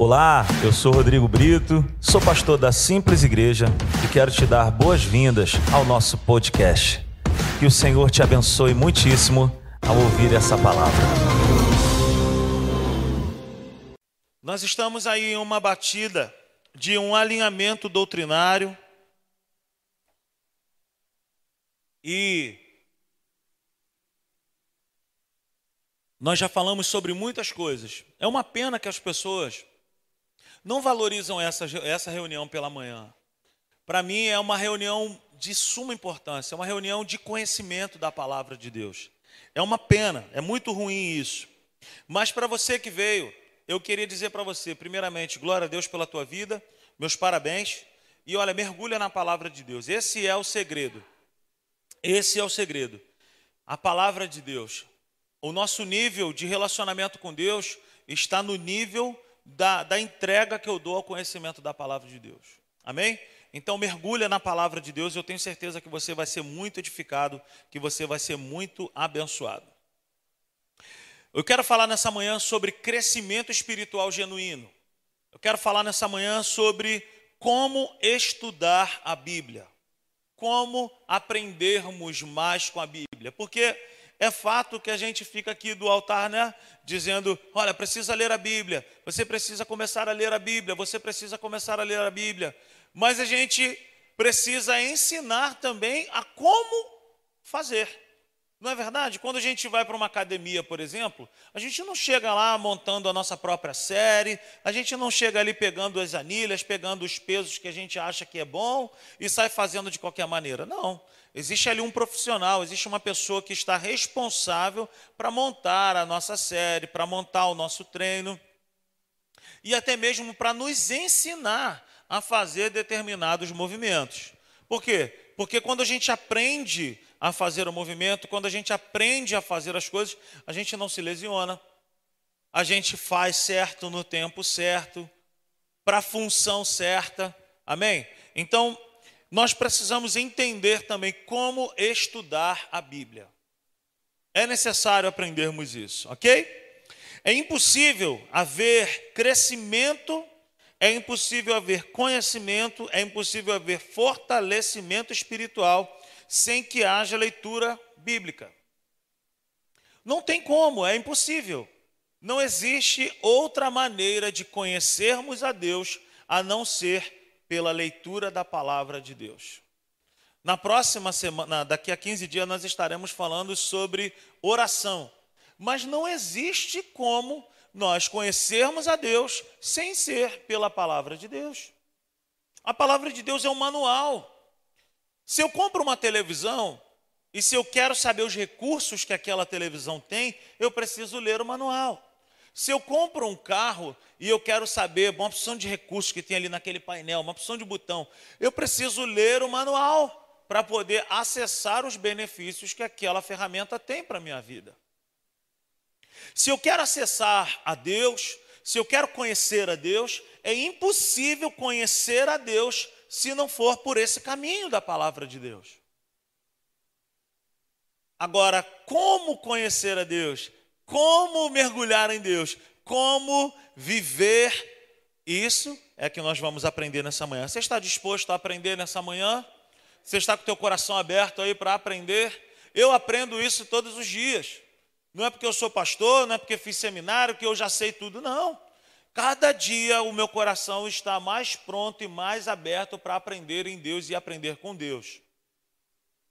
Olá, eu sou Rodrigo Brito, sou pastor da Simples Igreja e quero te dar boas-vindas ao nosso podcast. Que o Senhor te abençoe muitíssimo ao ouvir essa palavra. Nós estamos aí em uma batida de um alinhamento doutrinário e nós já falamos sobre muitas coisas. É uma pena que as pessoas não valorizam essa, essa reunião pela manhã. Para mim é uma reunião de suma importância, é uma reunião de conhecimento da palavra de Deus. É uma pena, é muito ruim isso. Mas para você que veio, eu queria dizer para você, primeiramente, glória a Deus pela tua vida, meus parabéns. E olha, mergulha na palavra de Deus. Esse é o segredo. Esse é o segredo. A palavra de Deus. O nosso nível de relacionamento com Deus está no nível da, da entrega que eu dou ao conhecimento da palavra de Deus. Amém? Então mergulha na palavra de Deus eu tenho certeza que você vai ser muito edificado, que você vai ser muito abençoado. Eu quero falar nessa manhã sobre crescimento espiritual genuíno. Eu quero falar nessa manhã sobre como estudar a Bíblia, como aprendermos mais com a Bíblia, porque é fato que a gente fica aqui do altar, né? Dizendo: olha, precisa ler a Bíblia, você precisa começar a ler a Bíblia, você precisa começar a ler a Bíblia. Mas a gente precisa ensinar também a como fazer. Não é verdade? Quando a gente vai para uma academia, por exemplo, a gente não chega lá montando a nossa própria série, a gente não chega ali pegando as anilhas, pegando os pesos que a gente acha que é bom e sai fazendo de qualquer maneira. Não. Existe ali um profissional, existe uma pessoa que está responsável para montar a nossa série, para montar o nosso treino e até mesmo para nos ensinar a fazer determinados movimentos. Por quê? Porque quando a gente aprende a fazer o movimento, quando a gente aprende a fazer as coisas, a gente não se lesiona, a gente faz certo no tempo certo, para a função certa. Amém? Então, nós precisamos entender também como estudar a Bíblia. É necessário aprendermos isso, ok? É impossível haver crescimento, é impossível haver conhecimento, é impossível haver fortalecimento espiritual sem que haja leitura bíblica. Não tem como, é impossível. Não existe outra maneira de conhecermos a Deus a não ser pela leitura da palavra de Deus. Na próxima semana, daqui a 15 dias, nós estaremos falando sobre oração. Mas não existe como nós conhecermos a Deus sem ser pela palavra de Deus. A palavra de Deus é um manual. Se eu compro uma televisão e se eu quero saber os recursos que aquela televisão tem, eu preciso ler o manual. Se eu compro um carro e eu quero saber uma opção de recursos que tem ali naquele painel, uma opção de botão, eu preciso ler o manual para poder acessar os benefícios que aquela ferramenta tem para a minha vida. Se eu quero acessar a Deus, se eu quero conhecer a Deus, é impossível conhecer a Deus se não for por esse caminho da palavra de Deus. Agora, como conhecer a Deus? Como mergulhar em Deus, como viver isso é que nós vamos aprender nessa manhã. Você está disposto a aprender nessa manhã? Você está com o teu coração aberto aí para aprender? Eu aprendo isso todos os dias. Não é porque eu sou pastor, não é porque fiz seminário que eu já sei tudo, não. Cada dia o meu coração está mais pronto e mais aberto para aprender em Deus e aprender com Deus.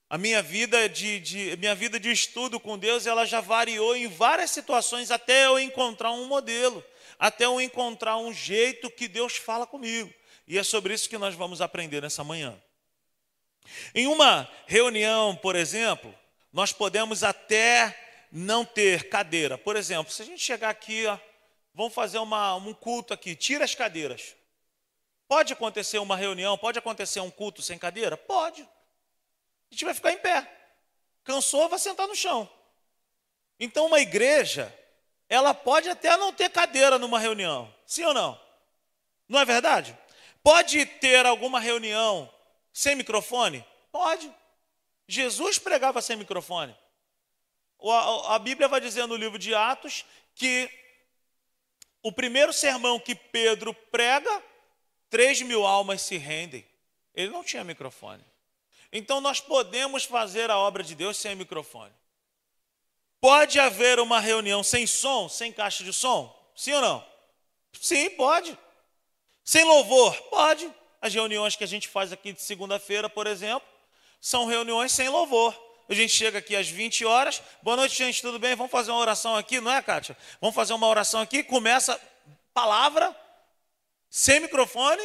A minha vida de, de, minha vida de estudo com Deus, ela já variou em várias situações até eu encontrar um modelo, até eu encontrar um jeito que Deus fala comigo. E é sobre isso que nós vamos aprender nessa manhã. Em uma reunião, por exemplo, nós podemos até não ter cadeira. Por exemplo, se a gente chegar aqui, ó, vamos fazer uma, um culto aqui, tira as cadeiras. Pode acontecer uma reunião, pode acontecer um culto sem cadeira? Pode a gente vai ficar em pé. Cansou, vai sentar no chão. Então, uma igreja, ela pode até não ter cadeira numa reunião, sim ou não? Não é verdade? Pode ter alguma reunião sem microfone? Pode. Jesus pregava sem microfone. A Bíblia vai dizer no livro de Atos que O primeiro sermão que Pedro prega, três mil almas se rendem. Ele não tinha microfone. Então nós podemos fazer a obra de Deus sem microfone. Pode haver uma reunião sem som, sem caixa de som? Sim ou não? Sim, pode. Sem louvor? Pode. As reuniões que a gente faz aqui de segunda-feira, por exemplo, são reuniões sem louvor. A gente chega aqui às 20 horas. Boa noite, gente, tudo bem? Vamos fazer uma oração aqui, não é, Kátia? Vamos fazer uma oração aqui. Começa palavra, sem microfone.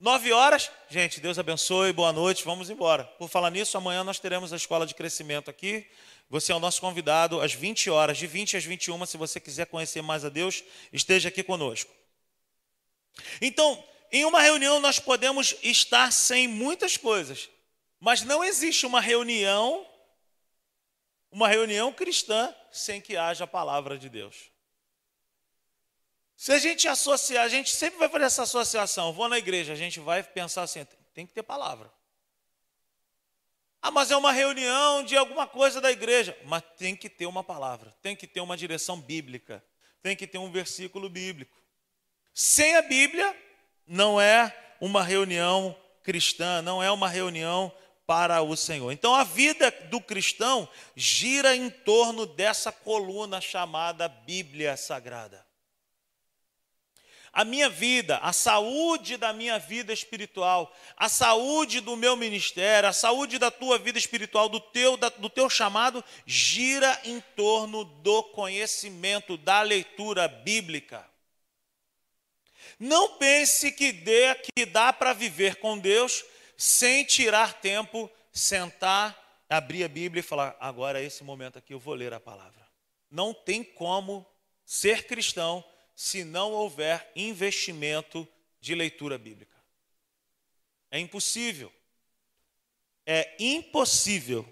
Nove horas. Gente, Deus abençoe, boa noite, vamos embora. Por falar nisso, amanhã nós teremos a escola de crescimento aqui. Você é o nosso convidado às 20 horas, de 20 às 21. Se você quiser conhecer mais a Deus, esteja aqui conosco. Então, em uma reunião nós podemos estar sem muitas coisas, mas não existe uma reunião, uma reunião cristã, sem que haja a palavra de Deus. Se a gente associar, a gente sempre vai fazer essa associação. Vou na igreja, a gente vai pensar assim: tem que ter palavra. Ah, mas é uma reunião de alguma coisa da igreja. Mas tem que ter uma palavra, tem que ter uma direção bíblica, tem que ter um versículo bíblico. Sem a Bíblia, não é uma reunião cristã, não é uma reunião para o Senhor. Então a vida do cristão gira em torno dessa coluna chamada Bíblia Sagrada a minha vida, a saúde da minha vida espiritual, a saúde do meu ministério, a saúde da tua vida espiritual, do teu, da, do teu chamado, gira em torno do conhecimento, da leitura bíblica. Não pense que, dê, que dá para viver com Deus sem tirar tempo, sentar, abrir a Bíblia e falar: agora é esse momento aqui, eu vou ler a palavra. Não tem como ser cristão se não houver investimento de leitura bíblica. É impossível. É impossível.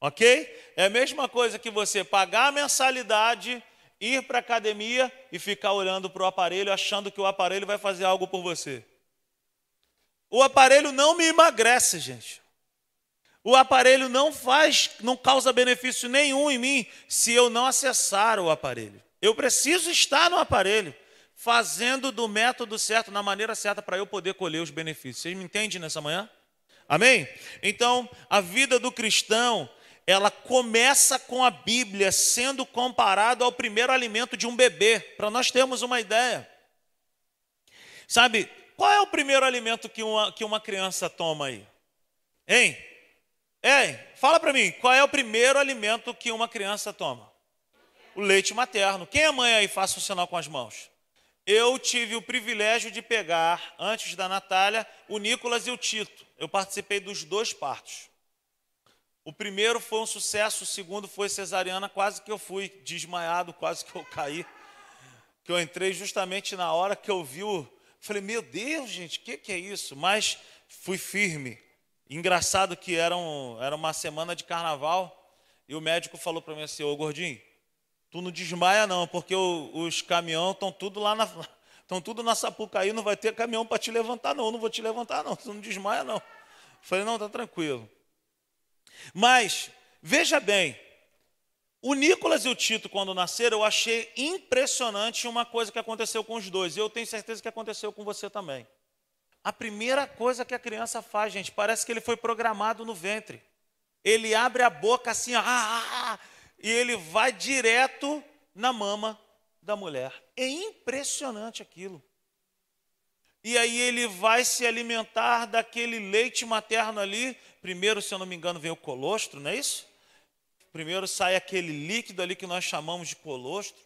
Ok? É a mesma coisa que você pagar a mensalidade, ir para a academia e ficar olhando para o aparelho, achando que o aparelho vai fazer algo por você. O aparelho não me emagrece, gente. O aparelho não faz, não causa benefício nenhum em mim se eu não acessar o aparelho. Eu preciso estar no aparelho, fazendo do método certo, na maneira certa, para eu poder colher os benefícios. Vocês me entendem nessa manhã? Amém? Então, a vida do cristão, ela começa com a Bíblia sendo comparado ao primeiro alimento de um bebê, para nós termos uma ideia. Sabe, qual é o primeiro alimento que uma, que uma criança toma aí? Hein? Hein? Fala para mim, qual é o primeiro alimento que uma criança toma? O leite materno. Quem é mãe aí? Faça o sinal com as mãos. Eu tive o privilégio de pegar, antes da Natália, o Nicolas e o Tito. Eu participei dos dois partos. O primeiro foi um sucesso, o segundo foi cesariana, quase que eu fui desmaiado, quase que eu caí. Que eu entrei justamente na hora que eu vi o. Falei, meu Deus, gente, o que, que é isso? Mas fui firme. Engraçado que era, um, era uma semana de carnaval e o médico falou para mim assim: Ô gordinho, Tu não desmaia não, porque o, os caminhões estão tudo lá na estão tudo na Sapucaí, não vai ter caminhão para te levantar não, não vou te levantar não, tu não desmaia não. Falei, não, tá tranquilo. Mas veja bem, o Nicolas e o Tito, quando nasceram, eu achei impressionante uma coisa que aconteceu com os dois. E eu tenho certeza que aconteceu com você também. A primeira coisa que a criança faz, gente, parece que ele foi programado no ventre. Ele abre a boca assim, ah, ah, ah e ele vai direto na mama da mulher. É impressionante aquilo. E aí ele vai se alimentar daquele leite materno ali. Primeiro, se eu não me engano, vem o colostro, não é isso? Primeiro sai aquele líquido ali que nós chamamos de colostro.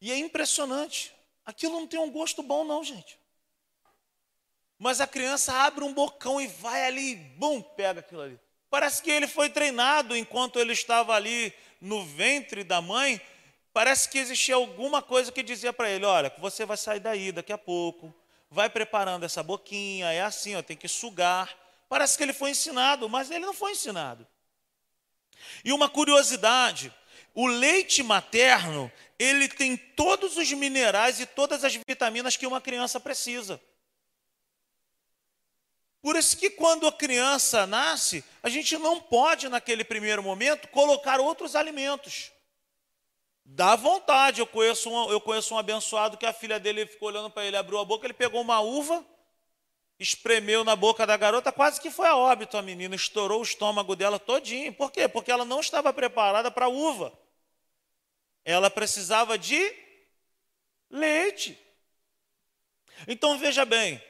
E é impressionante. Aquilo não tem um gosto bom, não, gente. Mas a criança abre um bocão e vai ali, bum, pega aquilo ali. Parece que ele foi treinado enquanto ele estava ali no ventre da mãe, parece que existia alguma coisa que dizia para ele: olha, você vai sair daí daqui a pouco, vai preparando essa boquinha, é assim, ó, tem que sugar. Parece que ele foi ensinado, mas ele não foi ensinado. E uma curiosidade: o leite materno, ele tem todos os minerais e todas as vitaminas que uma criança precisa. Por isso que quando a criança nasce, a gente não pode, naquele primeiro momento, colocar outros alimentos. Dá vontade. Eu conheço, um, eu conheço um abençoado que a filha dele ficou olhando para ele, abriu a boca, ele pegou uma uva, espremeu na boca da garota, quase que foi a óbito a menina, estourou o estômago dela todinho. Por quê? Porque ela não estava preparada para uva. Ela precisava de leite. Então veja bem,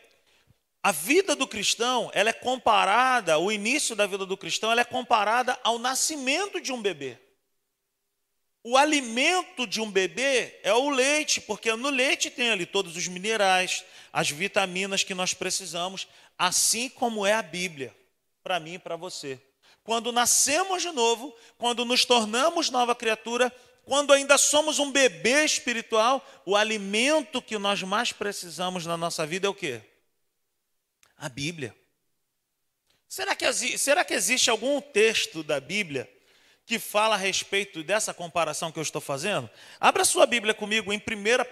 a vida do cristão, ela é comparada, o início da vida do cristão, ela é comparada ao nascimento de um bebê. O alimento de um bebê é o leite, porque no leite tem ali todos os minerais, as vitaminas que nós precisamos, assim como é a Bíblia, para mim e para você. Quando nascemos de novo, quando nos tornamos nova criatura, quando ainda somos um bebê espiritual, o alimento que nós mais precisamos na nossa vida é o quê? A Bíblia. Será que, será que existe algum texto da Bíblia que fala a respeito dessa comparação que eu estou fazendo? Abra sua Bíblia comigo em 1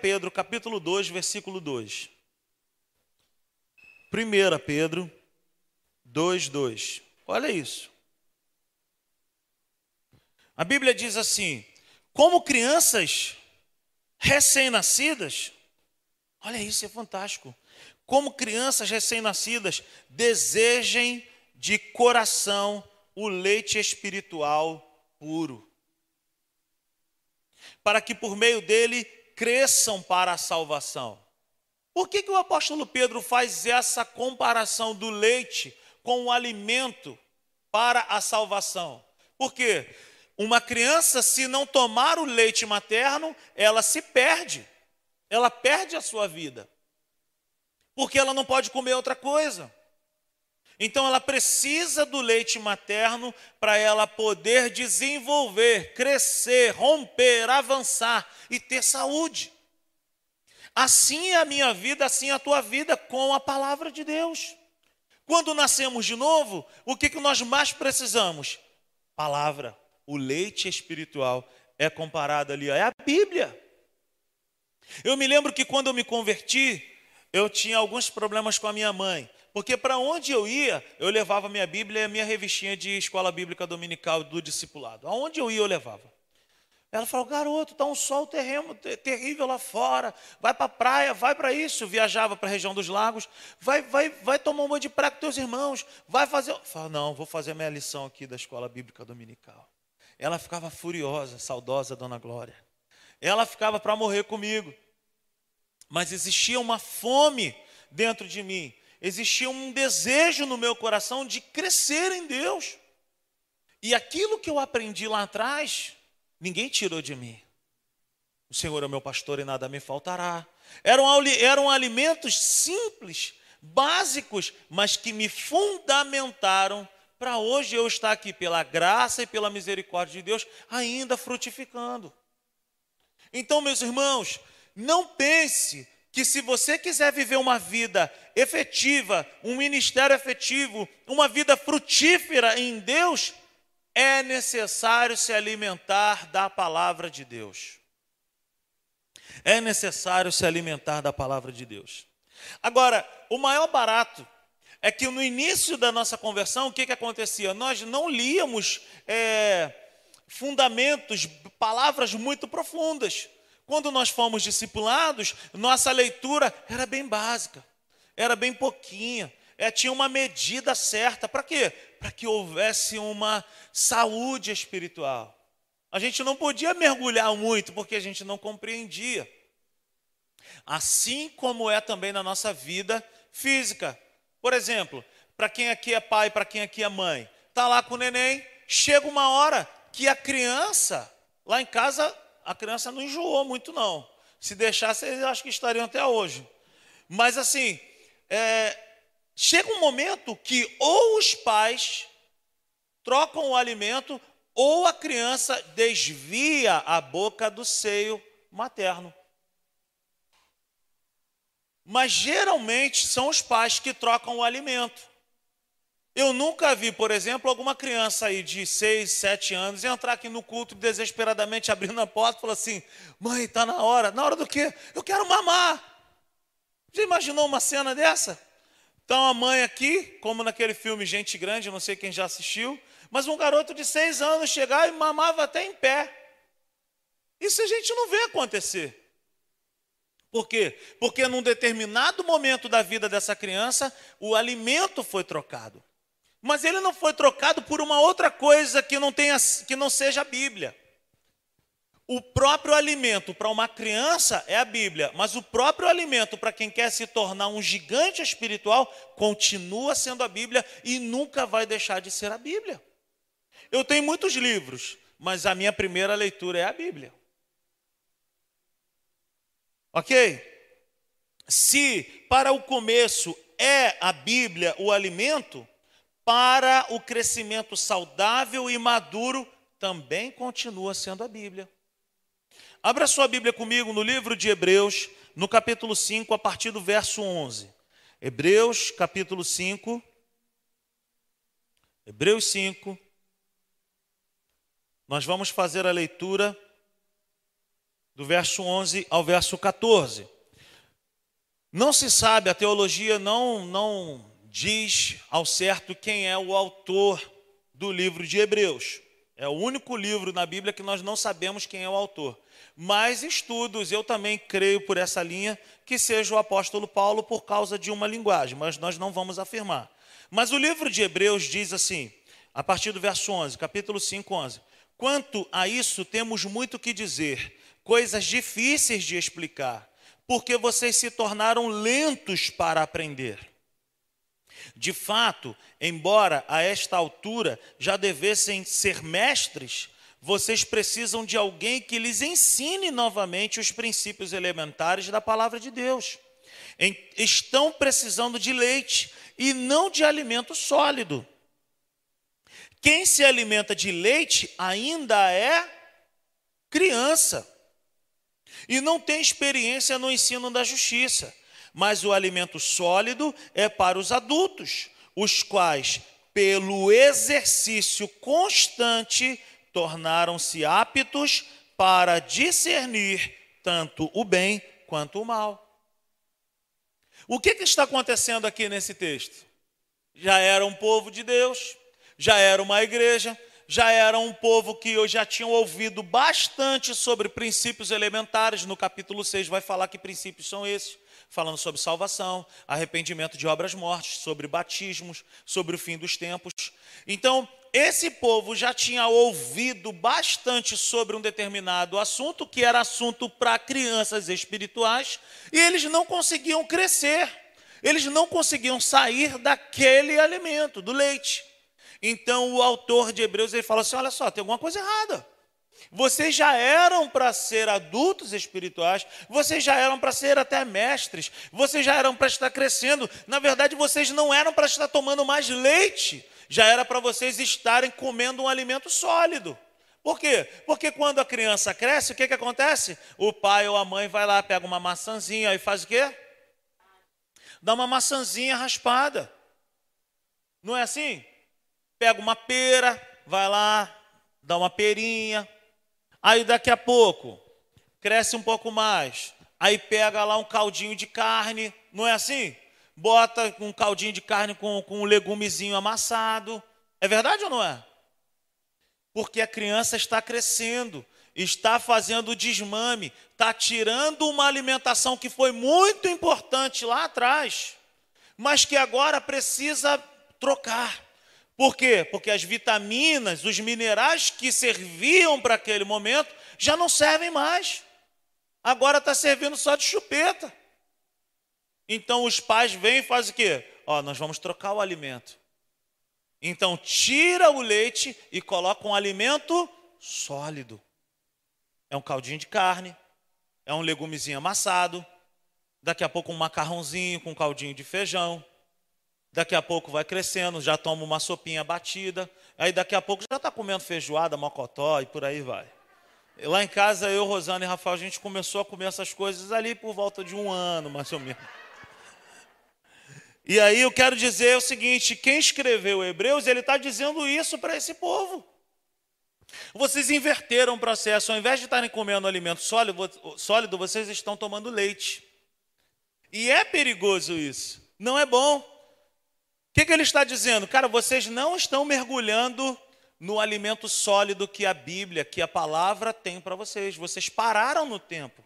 Pedro, capítulo 2, versículo 2. 1 Pedro 2, 2. Olha isso. A Bíblia diz assim: como crianças recém-nascidas, olha isso, é fantástico. Como crianças recém-nascidas, desejem de coração o leite espiritual puro, para que por meio dele cresçam para a salvação. Por que, que o apóstolo Pedro faz essa comparação do leite com o alimento para a salvação? Porque uma criança, se não tomar o leite materno, ela se perde, ela perde a sua vida, porque ela não pode comer outra coisa. Então ela precisa do leite materno para ela poder desenvolver, crescer, romper, avançar e ter saúde. Assim é a minha vida, assim é a tua vida com a palavra de Deus. Quando nascemos de novo, o que, que nós mais precisamos? Palavra. O leite espiritual é comparado ali, é a Bíblia. Eu me lembro que quando eu me converti, eu tinha alguns problemas com a minha mãe. Porque para onde eu ia, eu levava minha Bíblia e a minha revistinha de escola bíblica dominical do discipulado. Aonde eu ia, eu levava. Ela falou: garoto, está um sol terrível lá fora. Vai para a praia, vai para isso. Eu viajava para a região dos lagos. Vai, vai, vai tomar um banho de praia com teus irmãos. Vai fazer. Eu falei, não, vou fazer a minha lição aqui da escola bíblica dominical. Ela ficava furiosa, saudosa, Dona Glória. Ela ficava para morrer comigo. Mas existia uma fome dentro de mim existia um desejo no meu coração de crescer em Deus. E aquilo que eu aprendi lá atrás, ninguém tirou de mim. O Senhor é meu pastor e nada me faltará. Eram, eram alimentos simples, básicos, mas que me fundamentaram para hoje eu estar aqui pela graça e pela misericórdia de Deus, ainda frutificando. Então, meus irmãos, não pense que se você quiser viver uma vida efetiva, um ministério efetivo, uma vida frutífera em Deus, é necessário se alimentar da palavra de Deus. É necessário se alimentar da palavra de Deus. Agora, o maior barato é que no início da nossa conversão, o que, que acontecia? Nós não líamos é, fundamentos, palavras muito profundas. Quando nós fomos discipulados, nossa leitura era bem básica, era bem pouquinha, é, tinha uma medida certa. Para quê? Para que houvesse uma saúde espiritual. A gente não podia mergulhar muito porque a gente não compreendia. Assim como é também na nossa vida física. Por exemplo, para quem aqui é pai, para quem aqui é mãe, está lá com o neném, chega uma hora que a criança, lá em casa, a criança não enjoou muito, não. Se deixasse, eles acho que estariam até hoje. Mas assim, é, chega um momento que ou os pais trocam o alimento, ou a criança desvia a boca do seio materno. Mas geralmente são os pais que trocam o alimento. Eu nunca vi, por exemplo, alguma criança aí de 6, 7 anos entrar aqui no culto desesperadamente abrindo a porta e falar assim: mãe, está na hora. Na hora do quê? Eu quero mamar. Já imaginou uma cena dessa? Então a mãe aqui, como naquele filme Gente Grande, não sei quem já assistiu, mas um garoto de 6 anos chegar e mamava até em pé. Isso a gente não vê acontecer. Por quê? Porque num determinado momento da vida dessa criança, o alimento foi trocado. Mas ele não foi trocado por uma outra coisa que não, tenha, que não seja a Bíblia. O próprio alimento para uma criança é a Bíblia, mas o próprio alimento para quem quer se tornar um gigante espiritual continua sendo a Bíblia e nunca vai deixar de ser a Bíblia. Eu tenho muitos livros, mas a minha primeira leitura é a Bíblia. Ok? Se para o começo é a Bíblia o alimento, para o crescimento saudável e maduro também continua sendo a Bíblia. Abra sua Bíblia comigo no livro de Hebreus, no capítulo 5, a partir do verso 11. Hebreus, capítulo 5. Hebreus 5. Nós vamos fazer a leitura do verso 11 ao verso 14. Não se sabe, a teologia não, não diz ao certo quem é o autor do livro de Hebreus. É o único livro na Bíblia que nós não sabemos quem é o autor. Mas estudos, eu também creio por essa linha, que seja o apóstolo Paulo por causa de uma linguagem, mas nós não vamos afirmar. Mas o livro de Hebreus diz assim, a partir do verso 11, capítulo 5, 11: Quanto a isso, temos muito que dizer coisas difíceis de explicar, porque vocês se tornaram lentos para aprender. De fato, embora a esta altura já devessem ser mestres, vocês precisam de alguém que lhes ensine novamente os princípios elementares da palavra de Deus. Estão precisando de leite e não de alimento sólido. Quem se alimenta de leite ainda é criança e não tem experiência no ensino da justiça. Mas o alimento sólido é para os adultos, os quais, pelo exercício constante, tornaram-se aptos para discernir tanto o bem quanto o mal. O que, que, está acontecendo aqui nesse texto? Já era um povo de Deus, já era uma igreja, já era um povo que eu já tinha ouvido bastante sobre princípios elementares. No capítulo 6 vai falar que princípios são esses, falando sobre salvação, arrependimento de obras mortes, sobre batismos, sobre o fim dos tempos. Então, esse povo já tinha ouvido bastante sobre um determinado assunto, que era assunto para crianças espirituais, e eles não conseguiam crescer. Eles não conseguiam sair daquele alimento, do leite. Então o autor de Hebreus ele fala assim: olha só, tem alguma coisa errada. Vocês já eram para ser adultos espirituais, vocês já eram para ser até mestres, vocês já eram para estar crescendo. Na verdade, vocês não eram para estar tomando mais leite, já era para vocês estarem comendo um alimento sólido. Por quê? Porque quando a criança cresce, o que, que acontece? O pai ou a mãe vai lá, pega uma maçãzinha e faz o quê? Dá uma maçãzinha raspada. Não é assim? pega uma pera, vai lá, dá uma perinha. Aí daqui a pouco cresce um pouco mais. Aí pega lá um caldinho de carne, não é assim? Bota um caldinho de carne com, com um legumezinho amassado. É verdade ou não é? Porque a criança está crescendo, está fazendo desmame, está tirando uma alimentação que foi muito importante lá atrás, mas que agora precisa trocar. Por quê? Porque as vitaminas, os minerais que serviam para aquele momento já não servem mais. Agora está servindo só de chupeta. Então os pais vêm e fazem o quê? Ó, nós vamos trocar o alimento. Então tira o leite e coloca um alimento sólido. É um caldinho de carne, é um legumezinho amassado, daqui a pouco um macarrãozinho com caldinho de feijão, Daqui a pouco vai crescendo, já toma uma sopinha batida. Aí daqui a pouco já está comendo feijoada, mocotó e por aí vai. Lá em casa, eu, Rosana e Rafael, a gente começou a comer essas coisas ali por volta de um ano, mais ou menos. E aí eu quero dizer o seguinte: quem escreveu Hebreus, ele está dizendo isso para esse povo. Vocês inverteram o processo, ao invés de estarem comendo alimento sólido, sólido, vocês estão tomando leite. E é perigoso isso, não é bom que, que ele está dizendo? Cara, vocês não estão mergulhando no alimento sólido que a Bíblia, que a palavra tem para vocês. Vocês pararam no tempo.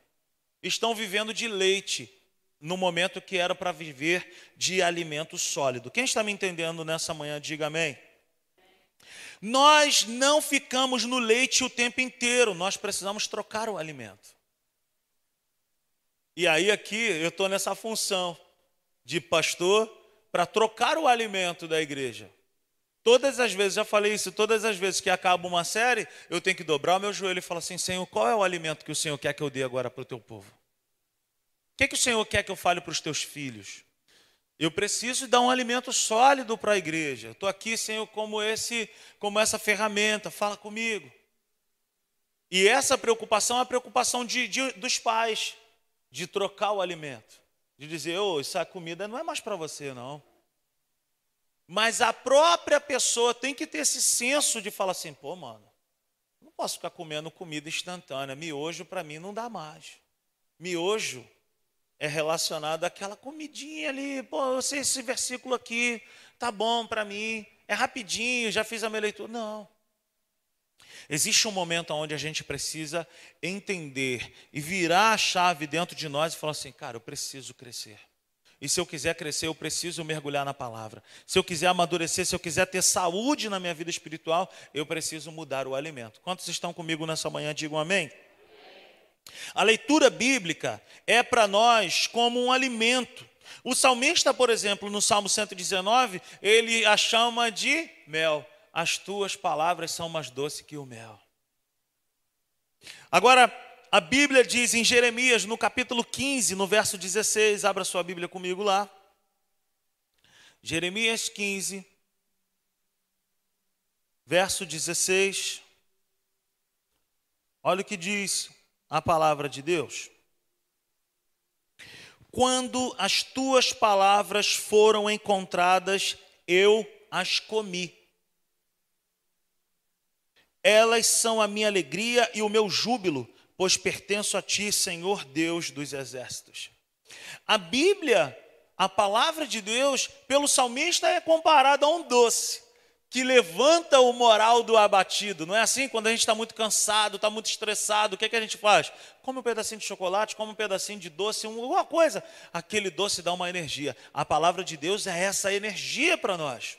Estão vivendo de leite no momento que era para viver de alimento sólido. Quem está me entendendo nessa manhã, diga amém. Nós não ficamos no leite o tempo inteiro, nós precisamos trocar o alimento. E aí, aqui, eu estou nessa função de pastor para trocar o alimento da igreja. Todas as vezes, já falei isso, todas as vezes que acaba uma série, eu tenho que dobrar o meu joelho e falar assim: Senhor, qual é o alimento que o Senhor quer que eu dê agora para o teu povo? O que, que o Senhor quer que eu fale para os teus filhos? Eu preciso dar um alimento sólido para a igreja. Estou aqui, Senhor, como esse, como essa ferramenta. Fala comigo. E essa preocupação é a preocupação de, de, dos pais, de trocar o alimento, de dizer, oh, essa comida não é mais para você, não. Mas a própria pessoa tem que ter esse senso de falar assim, pô, mano, não posso ficar comendo comida instantânea. Miojo para mim não dá mais. Miojo é relacionado àquela comidinha ali. Pô, eu sei esse versículo aqui, tá bom para mim, é rapidinho, já fiz a minha leitura. Não. Existe um momento onde a gente precisa entender e virar a chave dentro de nós e falar assim: cara, eu preciso crescer. E se eu quiser crescer, eu preciso mergulhar na palavra. Se eu quiser amadurecer, se eu quiser ter saúde na minha vida espiritual, eu preciso mudar o alimento. Quantos estão comigo nessa manhã? Digam amém. A leitura bíblica é para nós como um alimento. O salmista, por exemplo, no Salmo 119, ele a chama de mel. As tuas palavras são mais doces que o mel. Agora, a Bíblia diz em Jeremias, no capítulo 15, no verso 16, abra sua Bíblia comigo lá. Jeremias 15, verso 16. Olha o que diz a palavra de Deus? Quando as tuas palavras foram encontradas, eu as comi. Elas são a minha alegria e o meu júbilo, pois pertenço a ti, Senhor Deus dos exércitos. A Bíblia, a palavra de Deus, pelo salmista é comparada a um doce que levanta o moral do abatido. Não é assim? Quando a gente está muito cansado, está muito estressado, o que, é que a gente faz? Come um pedacinho de chocolate, come um pedacinho de doce, alguma coisa. Aquele doce dá uma energia. A palavra de Deus é essa energia para nós.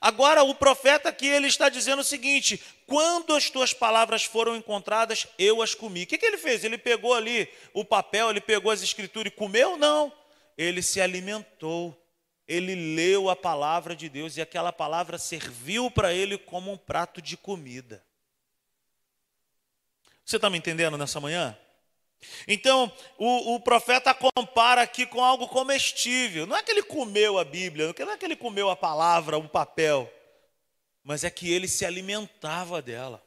Agora, o profeta aqui, ele está dizendo o seguinte: quando as tuas palavras foram encontradas, eu as comi. O que, que ele fez? Ele pegou ali o papel, ele pegou as escrituras e comeu? Não. Ele se alimentou ele leu a palavra de Deus e aquela palavra serviu para ele como um prato de comida. Você está me entendendo nessa manhã? Então, o, o, profeta compara aqui com algo comestível. Não é que ele comeu a Bíblia, não é que ele comeu a palavra, o papel, mas é que ele se alimentava dela.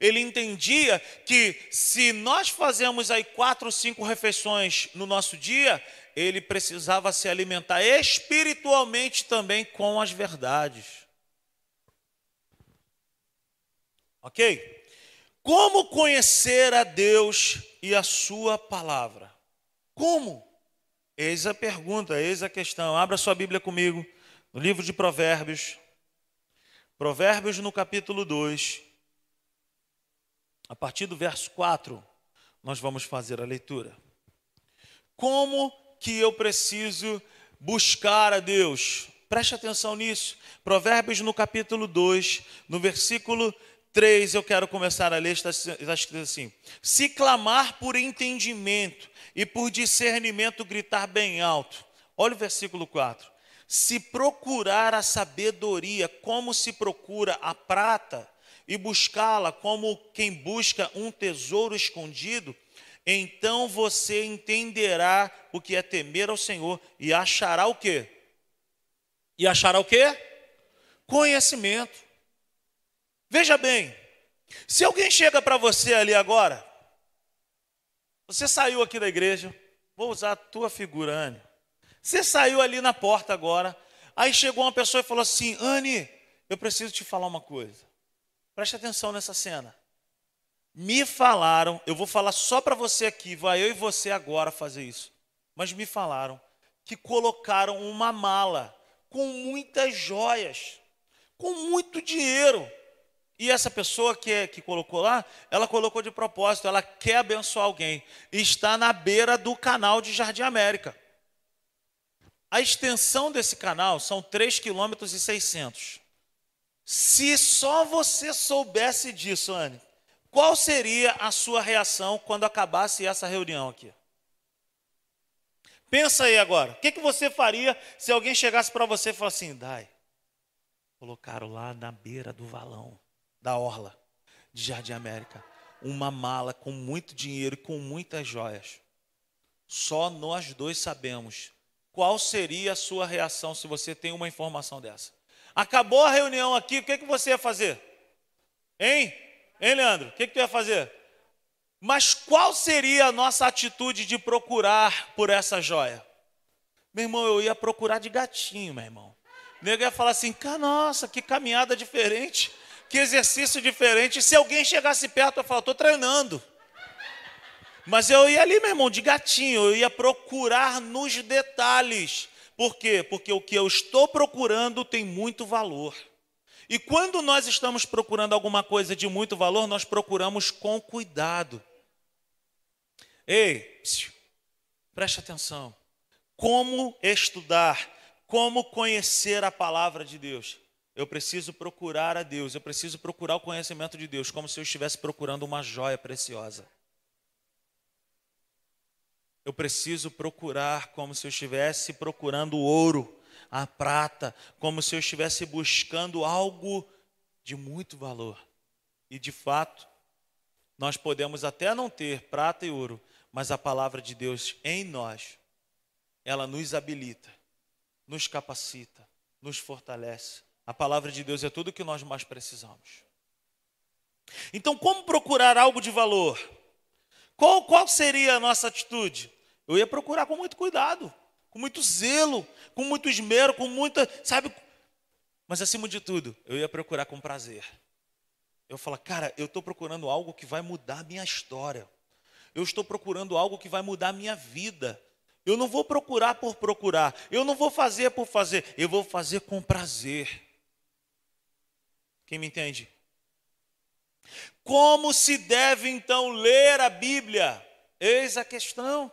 Ele entendia que se nós fazemos aí quatro, cinco refeições no nosso dia, ele precisava se alimentar espiritualmente também com as verdades. Ok? Como conhecer a Deus e a Sua palavra? Como? Eis a pergunta, eis a questão. Abra sua Bíblia comigo, no livro de Provérbios. Provérbios no capítulo 2. A partir do verso 4, nós vamos fazer a leitura. Como que eu preciso buscar a Deus? Preste atenção nisso. Provérbios no capítulo 2, no versículo 3, eu quero começar a ler, está, está escrito assim: Se clamar por entendimento e por discernimento gritar bem alto. Olha o versículo 4. Se procurar a sabedoria como se procura a prata, e buscá-la como quem busca um tesouro escondido, então você entenderá o que é temer ao Senhor e achará o quê? E achará o quê? Conhecimento. Veja bem, se alguém chega para você ali agora, você saiu aqui da igreja, vou usar a tua figura, Anne. Você saiu ali na porta agora, aí chegou uma pessoa e falou assim: Anne, eu preciso te falar uma coisa. Preste atenção nessa cena. Me falaram, eu vou falar só para você aqui, vai eu e você agora fazer isso. Mas me falaram que colocaram uma mala com muitas joias, com muito dinheiro E essa pessoa que, é, que colocou lá, ela colocou de propósito, ela quer abençoar alguém. Está na beira do canal de Jardim América. A extensão desse canal são 3 km 600. Se só você soubesse disso, Anne, qual seria a sua reação quando acabasse essa reunião aqui? Pensa aí agora. O que, que você faria se alguém chegasse para você e falasse assim, Dai, colocaram lá na beira do valão da orla de Jardim América uma mala com muito dinheiro e com muitas joias. Só nós dois sabemos qual seria a sua reação se você tem uma informação dessa. Acabou a reunião aqui, o que, que você ia fazer? Hein? Hein, Leandro? O que, que tu ia fazer? Mas qual seria a nossa atitude de procurar por essa joia? Meu irmão, eu ia procurar de gatinho, meu irmão. O nego ia falar assim: nossa, que caminhada diferente, que exercício diferente. Se alguém chegasse perto, eu falar: estou treinando. Mas eu ia ali, meu irmão, de gatinho, eu ia procurar nos detalhes. Por quê? Porque o que eu estou procurando tem muito valor. E quando nós estamos procurando alguma coisa de muito valor, nós procuramos com cuidado. Ei, preste atenção. Como estudar, como conhecer a palavra de Deus? Eu preciso procurar a Deus, eu preciso procurar o conhecimento de Deus, como se eu estivesse procurando uma joia preciosa. Eu preciso procurar como se eu estivesse procurando ouro a prata, como se eu estivesse buscando algo de muito valor. E de fato, nós podemos até não ter prata e ouro, mas a palavra de Deus em nós, ela nos habilita, nos capacita, nos fortalece. A palavra de Deus é tudo que nós mais precisamos. Então, como procurar algo de valor? Qual, qual seria a nossa atitude? Eu ia procurar com muito cuidado com muito zelo, com muito esmero, com muita, sabe? Mas acima de tudo, eu ia procurar com prazer. Eu falo, cara, eu estou procurando algo que vai mudar a minha história. Eu estou procurando algo que vai mudar a minha vida. Eu não vou procurar por procurar. Eu não vou fazer por fazer. Eu vou fazer com prazer. Quem me entende? Como se deve então ler a Bíblia? Eis a questão.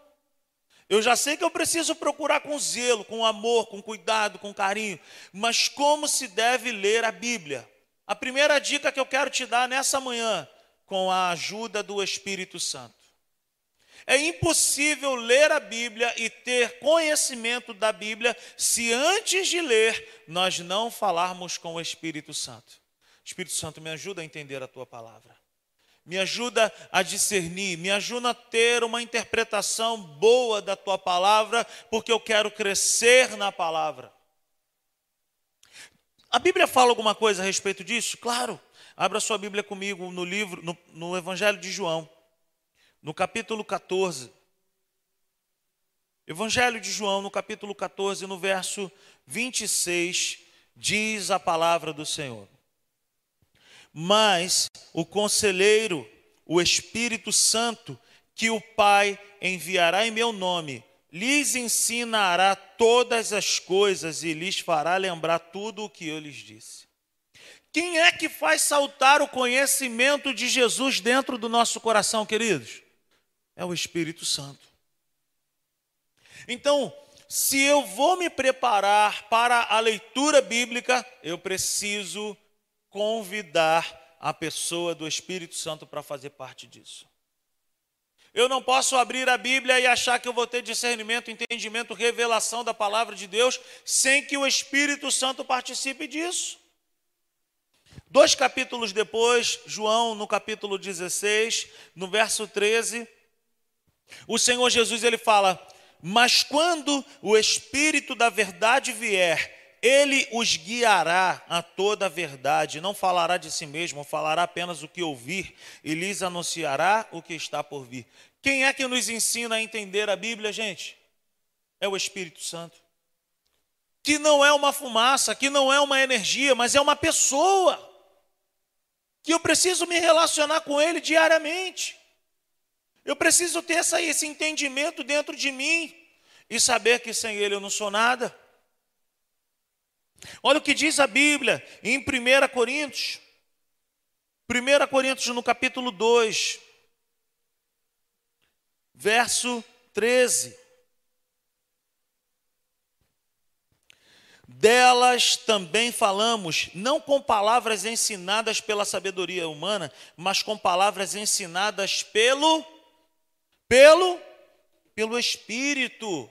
Eu já sei que eu preciso procurar com zelo, com amor, com cuidado, com carinho, mas como se deve ler a Bíblia? A primeira dica que eu quero te dar nessa manhã, com a ajuda do Espírito Santo. É impossível ler a Bíblia e ter conhecimento da Bíblia se antes de ler nós não falarmos com o Espírito Santo. Espírito Santo, me ajuda a entender a tua palavra me ajuda a discernir, me ajuda a ter uma interpretação boa da tua palavra, porque eu quero crescer na palavra. A Bíblia fala alguma coisa a respeito disso? Claro. Abra sua Bíblia comigo no livro, no, no Evangelho de João, no capítulo 14. Evangelho de João, no capítulo 14, no verso 26, diz a palavra do Senhor. Mas o conselheiro, o Espírito Santo, que o Pai enviará em meu nome, lhes ensinará todas as coisas e lhes fará lembrar tudo o que eu lhes disse. Quem é que faz saltar o conhecimento de Jesus dentro do nosso coração, queridos? É o Espírito Santo. Então, se eu vou me preparar para a leitura bíblica, eu preciso convidar a pessoa do Espírito Santo para fazer parte disso. Eu não posso abrir a Bíblia e achar que eu vou ter discernimento, entendimento, revelação da palavra de Deus sem que o Espírito Santo participe disso. Dois capítulos depois, João, no capítulo 16, no verso 13, o Senhor Jesus ele fala: "Mas quando o Espírito da verdade vier, ele os guiará a toda a verdade, não falará de si mesmo, falará apenas o que ouvir e lhes anunciará o que está por vir. Quem é que nos ensina a entender a Bíblia, gente? É o Espírito Santo. Que não é uma fumaça, que não é uma energia, mas é uma pessoa. Que eu preciso me relacionar com ele diariamente. Eu preciso ter essa, esse entendimento dentro de mim e saber que sem ele eu não sou nada. Olha o que diz a Bíblia em 1 Coríntios, 1 Coríntios no capítulo 2, verso 13. Delas também falamos, não com palavras ensinadas pela sabedoria humana, mas com palavras ensinadas pelo pelo pelo espírito,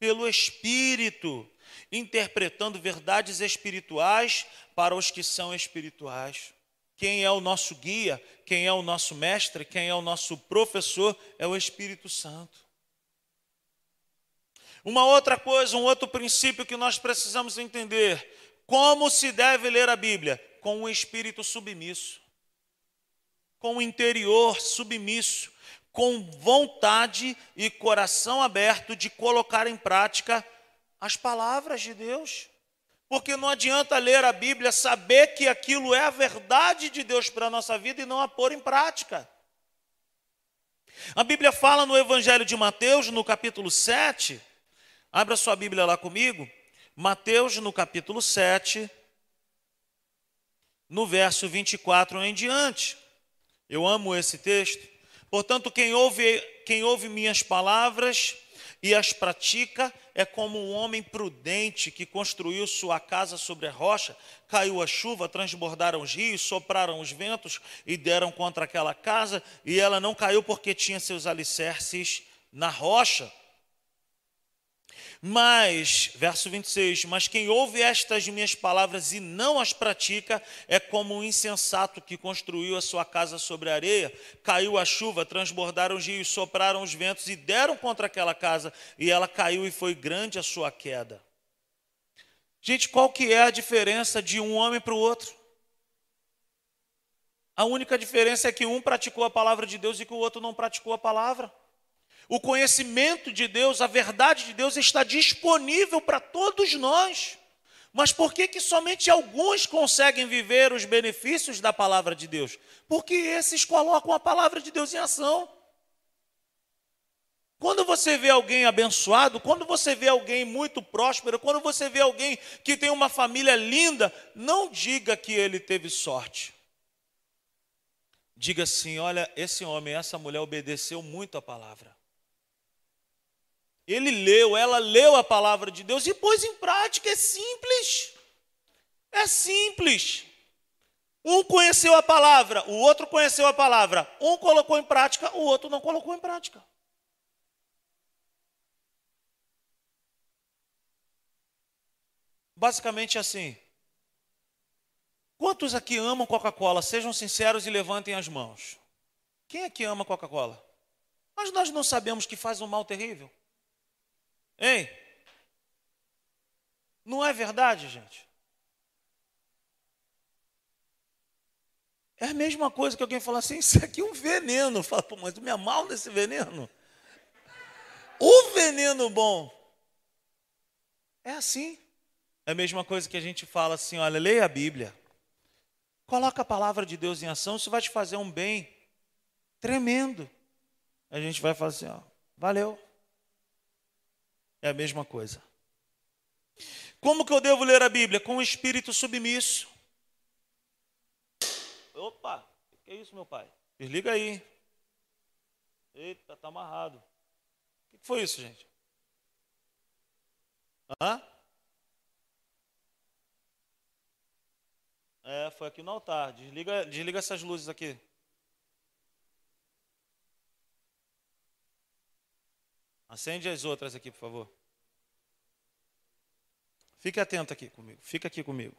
pelo espírito, interpretando verdades espirituais para os que são espirituais. Quem é o nosso guia, quem é o nosso mestre, quem é o nosso professor é o Espírito Santo. Uma outra coisa, um outro princípio que nós precisamos entender: como se deve ler a Bíblia? Com o espírito submisso, com o interior submisso, com vontade e coração aberto de colocar em prática as palavras de Deus. Porque não adianta ler a Bíblia, saber que aquilo é a verdade de Deus para a nossa vida e não a pôr em prática. A Bíblia fala no Evangelho de Mateus, no capítulo 7, abra sua Bíblia lá comigo, Mateus, no capítulo 7, no verso 24 em diante. Eu amo esse texto. Portanto, quem ouve, quem ouve minhas palavras e as pratica é como um homem prudente que construiu sua casa sobre a rocha, caiu a chuva, transbordaram os rios, sopraram os ventos e deram contra aquela casa, e ela não caiu porque tinha seus alicerces na rocha. Mas, verso 26, mas quem ouve estas minhas palavras e não as pratica é como um insensato que construiu a sua casa sobre a areia, caiu a chuva, transbordaram os rios, sopraram os ventos e deram contra aquela casa, e ela caiu e foi grande a sua queda. Gente, qual que é a diferença de um homem para o outro? A única diferença é que um praticou a palavra de Deus e que o outro não praticou a palavra. O conhecimento de Deus, a verdade de Deus está disponível para todos nós. Mas por que, que somente alguns conseguem viver os benefícios da palavra de Deus? Porque esses colocam a palavra de Deus em ação. Quando você vê alguém abençoado, quando você vê alguém muito próspero, quando você vê alguém que tem uma família linda, não diga que ele teve sorte. Diga assim: olha, esse homem, essa mulher obedeceu muito a palavra. Ele leu, ela leu a palavra de Deus e pôs em prática. É simples. É simples. Um conheceu a palavra, o outro conheceu a palavra. Um colocou em prática, o outro não colocou em prática. Basicamente assim. Quantos aqui amam Coca-Cola? Sejam sinceros e levantem as mãos. Quem aqui ama Coca-Cola? Mas nós não sabemos que faz um mal terrível. Hein? Não é verdade, gente? É a mesma coisa que alguém falar assim, isso aqui é um veneno. Fala, pô, mas tu me mal nesse veneno? O veneno bom. É assim. É a mesma coisa que a gente fala assim, olha, leia a Bíblia. Coloca a palavra de Deus em ação, isso vai te fazer um bem tremendo. A gente vai falar assim, ó, valeu. É a mesma coisa. Como que eu devo ler a Bíblia? Com o espírito submisso. Opa, o que é isso, meu pai? Desliga aí. Eita, tá amarrado. O que foi isso, gente? Hã? É, foi aqui no altar. Desliga, desliga essas luzes aqui. Acende as outras aqui, por favor. Fique atento aqui comigo. Fica aqui comigo.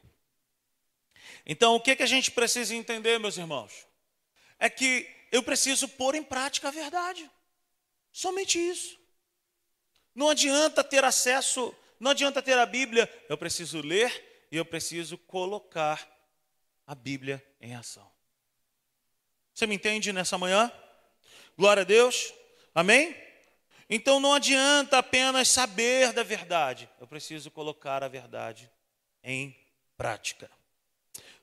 Então, o que, que a gente precisa entender, meus irmãos? É que eu preciso pôr em prática a verdade. Somente isso. Não adianta ter acesso, não adianta ter a Bíblia. Eu preciso ler e eu preciso colocar a Bíblia em ação. Você me entende nessa manhã? Glória a Deus. Amém? Então não adianta apenas saber da verdade, eu preciso colocar a verdade em prática.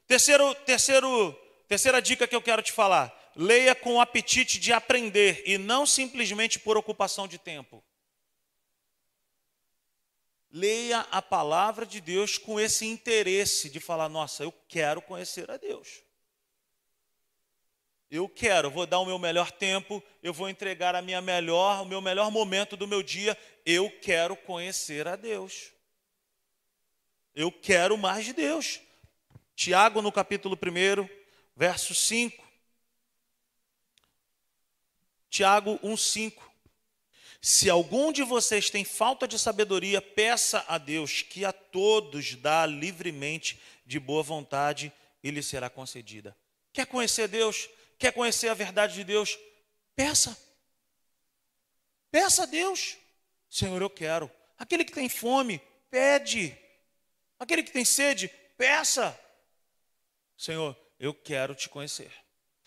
Terceiro, terceiro, terceira dica que eu quero te falar: leia com apetite de aprender e não simplesmente por ocupação de tempo. Leia a palavra de Deus com esse interesse de falar: nossa, eu quero conhecer a Deus. Eu quero, vou dar o meu melhor tempo, eu vou entregar a minha melhor, o meu melhor momento do meu dia. Eu quero conhecer a Deus. Eu quero mais de Deus. Tiago, no capítulo 1, verso 5. Tiago 1,5. Se algum de vocês tem falta de sabedoria, peça a Deus, que a todos dá livremente, de boa vontade, e lhe será concedida. Quer conhecer Deus? Quer conhecer a verdade de Deus? Peça. Peça a Deus. Senhor, eu quero. Aquele que tem fome, pede. Aquele que tem sede, peça. Senhor, eu quero te conhecer.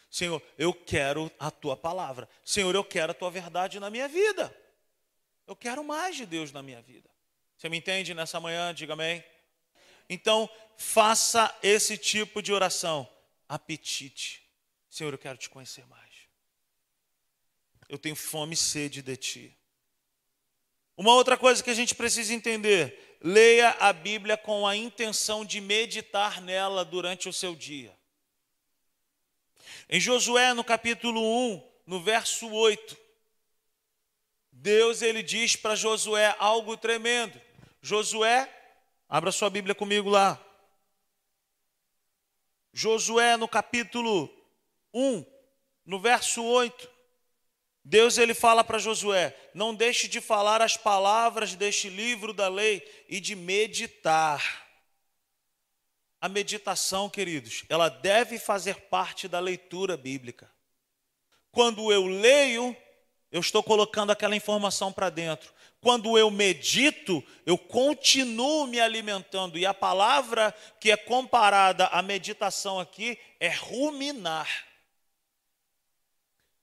Senhor, eu quero a tua palavra. Senhor, eu quero a tua verdade na minha vida. Eu quero mais de Deus na minha vida. Você me entende nessa manhã? Diga amém. Então, faça esse tipo de oração. Apetite. Senhor, eu quero te conhecer mais. Eu tenho fome e sede de ti. Uma outra coisa que a gente precisa entender: leia a Bíblia com a intenção de meditar nela durante o seu dia. Em Josué, no capítulo 1, no verso 8, Deus ele diz para Josué algo tremendo. Josué, abra sua Bíblia comigo lá. Josué no capítulo 1, no verso 8. Deus ele fala para Josué: "Não deixe de falar as palavras deste livro da lei e de meditar a meditação, queridos, ela deve fazer parte da leitura bíblica. Quando eu leio, eu estou colocando aquela informação para dentro. Quando eu medito, eu continuo me alimentando. E a palavra que é comparada à meditação aqui é ruminar.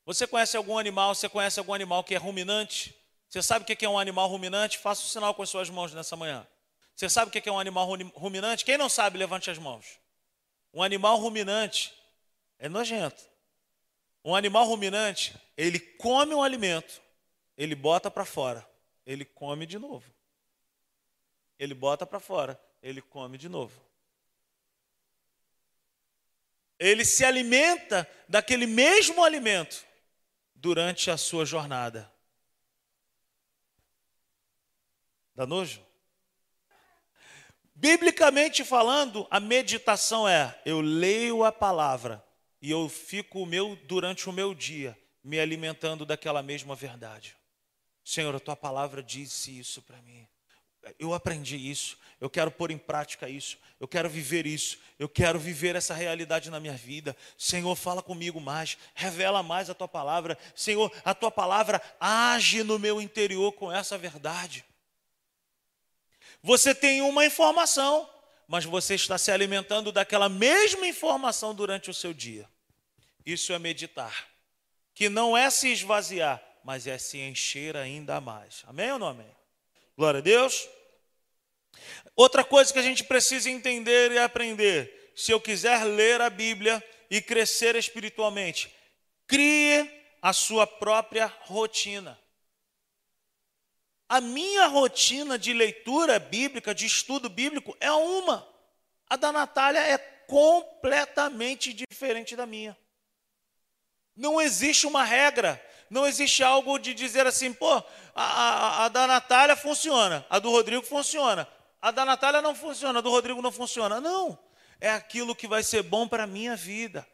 Você conhece algum animal? Você conhece algum animal que é ruminante? Você sabe o que é um animal ruminante? Faça o um sinal com as suas mãos nessa manhã. Você sabe o que é um animal ruminante? Quem não sabe, levante as mãos. Um animal ruminante é nojento. Um animal ruminante, ele come um alimento, ele bota para fora, ele come de novo. Ele bota para fora, ele come de novo. Ele se alimenta daquele mesmo alimento durante a sua jornada. Dá nojo? Biblicamente falando, a meditação é: eu leio a palavra e eu fico o meu durante o meu dia me alimentando daquela mesma verdade. Senhor, a tua palavra disse isso para mim. Eu aprendi isso, eu quero pôr em prática isso, eu quero viver isso, eu quero viver essa realidade na minha vida. Senhor, fala comigo mais, revela mais a tua palavra. Senhor, a tua palavra age no meu interior com essa verdade. Você tem uma informação, mas você está se alimentando daquela mesma informação durante o seu dia. Isso é meditar, que não é se esvaziar, mas é se encher ainda mais. Amém ou não amém? Glória a Deus. Outra coisa que a gente precisa entender e aprender: se eu quiser ler a Bíblia e crescer espiritualmente, crie a sua própria rotina. A minha rotina de leitura bíblica, de estudo bíblico, é uma. A da Natália é completamente diferente da minha. Não existe uma regra, não existe algo de dizer assim, pô, a, a, a da Natália funciona, a do Rodrigo funciona, a da Natália não funciona, a do Rodrigo não funciona. Não, é aquilo que vai ser bom para a minha vida.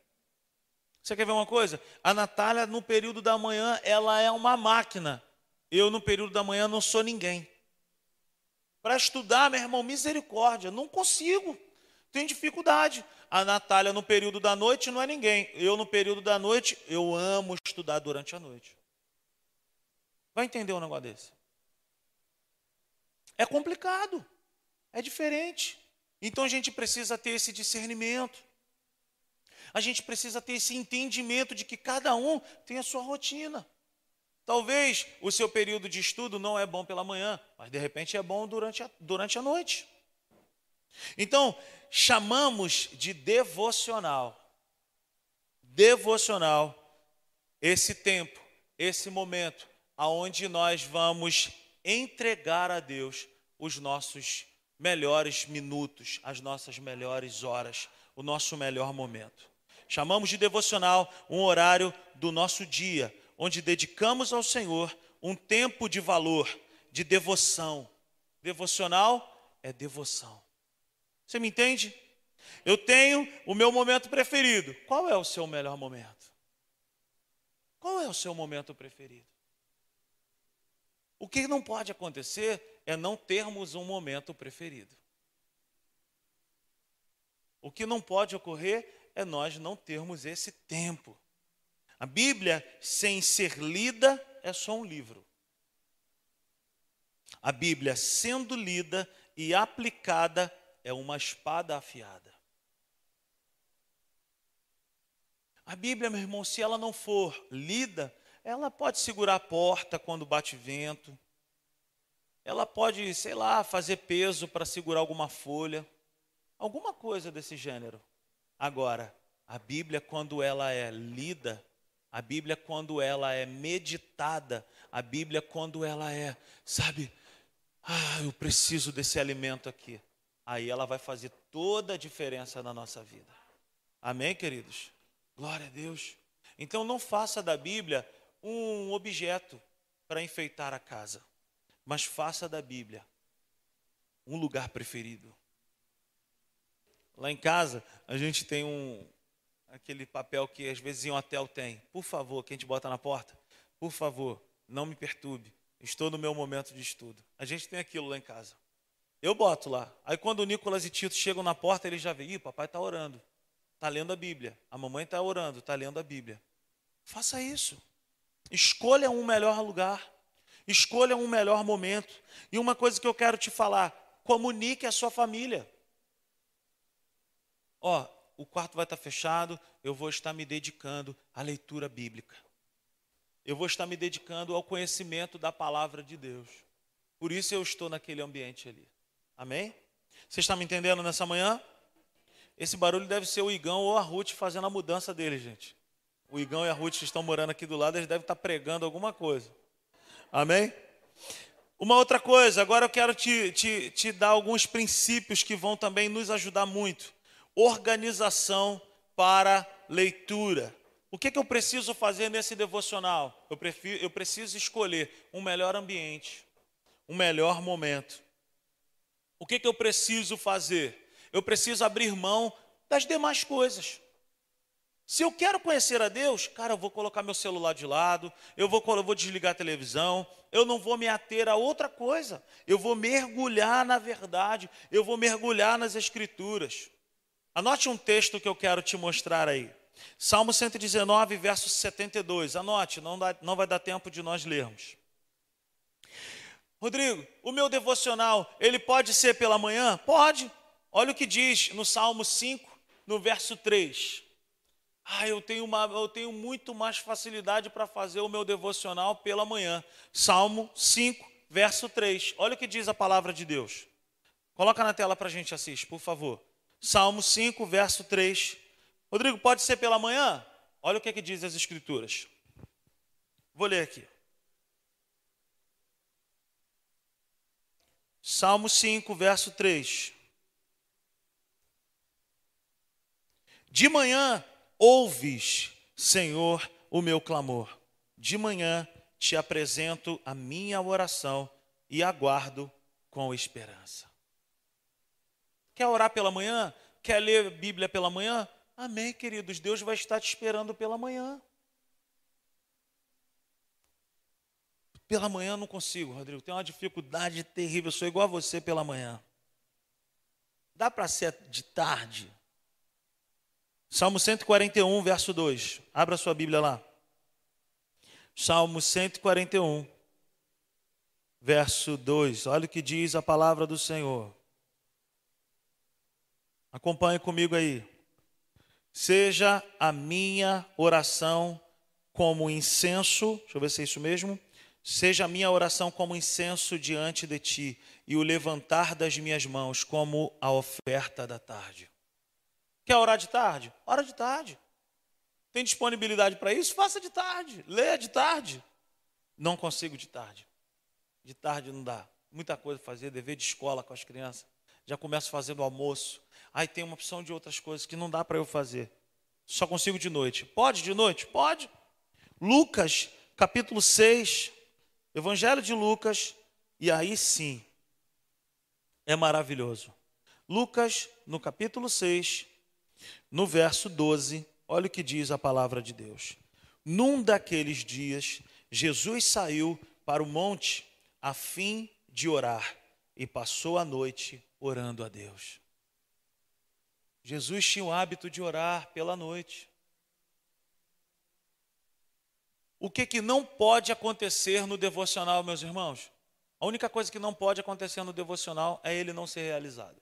Você quer ver uma coisa? A Natália, no período da manhã, ela é uma máquina eu, no período da manhã, não sou ninguém. Para estudar, meu irmão, misericórdia, não consigo. Tenho dificuldade. A Natália, no período da noite, não é ninguém. Eu, no período da noite, eu amo estudar durante a noite. Vai entender um negócio desse? É complicado. É diferente. Então a gente precisa ter esse discernimento. A gente precisa ter esse entendimento de que cada um tem a sua rotina. Talvez o seu período de estudo não é bom pela manhã, mas de repente é bom durante a, durante a noite. Então, chamamos de devocional. Devocional esse tempo, esse momento aonde nós vamos entregar a Deus os nossos melhores minutos, as nossas melhores horas, o nosso melhor momento. Chamamos de devocional um horário do nosso dia, onde dedicamos ao Senhor um tempo de valor, de devoção. Devocional é devoção. Você me entende? Eu tenho o meu momento preferido. Qual é o seu melhor momento? Qual é o seu momento preferido? O que não pode acontecer é não termos um momento preferido. O que não pode ocorrer é nós não termos esse tempo. A Bíblia, sem ser lida, é só um livro. A Bíblia, sendo lida e aplicada, é uma espada afiada. A Bíblia, meu irmão, se ela não for lida, ela pode segurar a porta quando bate vento. Ela pode, sei lá, fazer peso para segurar alguma folha. Alguma coisa desse gênero. Agora, a Bíblia, quando ela é lida, a Bíblia, quando ela é meditada, a Bíblia, quando ela é, sabe, ah, eu preciso desse alimento aqui. Aí ela vai fazer toda a diferença na nossa vida. Amém, queridos? Glória a Deus. Então não faça da Bíblia um objeto para enfeitar a casa, mas faça da Bíblia um lugar preferido. Lá em casa, a gente tem um aquele papel que às vezes em um hotel tem. Por favor, que a gente bota na porta. Por favor, não me perturbe. Estou no meu momento de estudo. A gente tem aquilo lá em casa. Eu boto lá. Aí quando o Nicolas e Tito chegam na porta, eles já veem, Ih, papai está orando. Está lendo a Bíblia. A mamãe está orando, está lendo a Bíblia. Faça isso. Escolha um melhor lugar. Escolha um melhor momento. E uma coisa que eu quero te falar: comunique a sua família. Ó, o quarto vai estar fechado, eu vou estar me dedicando à leitura bíblica. Eu vou estar me dedicando ao conhecimento da palavra de Deus. Por isso eu estou naquele ambiente ali. Amém? Você está me entendendo nessa manhã? Esse barulho deve ser o Igão ou a Ruth fazendo a mudança dele, gente. O Igão e a Ruth que estão morando aqui do lado, eles devem estar pregando alguma coisa. Amém? Uma outra coisa, agora eu quero te, te, te dar alguns princípios que vão também nos ajudar muito organização para leitura. O que, que eu preciso fazer nesse devocional? Eu, prefiro, eu preciso escolher um melhor ambiente, um melhor momento. O que, que eu preciso fazer? Eu preciso abrir mão das demais coisas. Se eu quero conhecer a Deus, cara, eu vou colocar meu celular de lado, eu vou, eu vou desligar a televisão, eu não vou me ater a outra coisa, eu vou mergulhar na verdade, eu vou mergulhar nas Escrituras. Anote um texto que eu quero te mostrar aí. Salmo 119, verso 72. Anote, não, dá, não vai dar tempo de nós lermos. Rodrigo, o meu devocional, ele pode ser pela manhã? Pode. Olha o que diz no Salmo 5, no verso 3. Ah, eu tenho, uma, eu tenho muito mais facilidade para fazer o meu devocional pela manhã. Salmo 5, verso 3. Olha o que diz a palavra de Deus. Coloca na tela para a gente assistir, por favor. Salmo 5, verso 3. Rodrigo, pode ser pela manhã? Olha o que, é que diz as Escrituras. Vou ler aqui. Salmo 5, verso 3. De manhã ouves, Senhor, o meu clamor. De manhã te apresento a minha oração e aguardo com esperança. Quer orar pela manhã? Quer ler Bíblia pela manhã? Amém, queridos. Deus vai estar te esperando pela manhã. Pela manhã não consigo, Rodrigo. Tenho uma dificuldade terrível. Eu sou igual a você pela manhã. Dá para ser de tarde? Salmo 141, verso 2. Abra sua Bíblia lá. Salmo 141, verso 2. Olha o que diz a palavra do Senhor. Acompanhe comigo aí. Seja a minha oração como incenso, deixa eu ver se é isso mesmo. Seja a minha oração como incenso diante de ti e o levantar das minhas mãos como a oferta da tarde. Quer orar de tarde? Ora de tarde. Tem disponibilidade para isso? Faça de tarde. Leia de tarde. Não consigo de tarde. De tarde não dá. Muita coisa a fazer, dever de escola com as crianças. Já começo fazendo almoço. Aí tem uma opção de outras coisas que não dá para eu fazer. Só consigo de noite. Pode de noite? Pode. Lucas, capítulo 6, Evangelho de Lucas, e aí sim, é maravilhoso. Lucas, no capítulo 6, no verso 12, olha o que diz a palavra de Deus. Num daqueles dias, Jesus saiu para o monte a fim de orar e passou a noite orando a Deus. Jesus tinha o hábito de orar pela noite. O que, que não pode acontecer no devocional, meus irmãos? A única coisa que não pode acontecer no devocional é ele não ser realizado.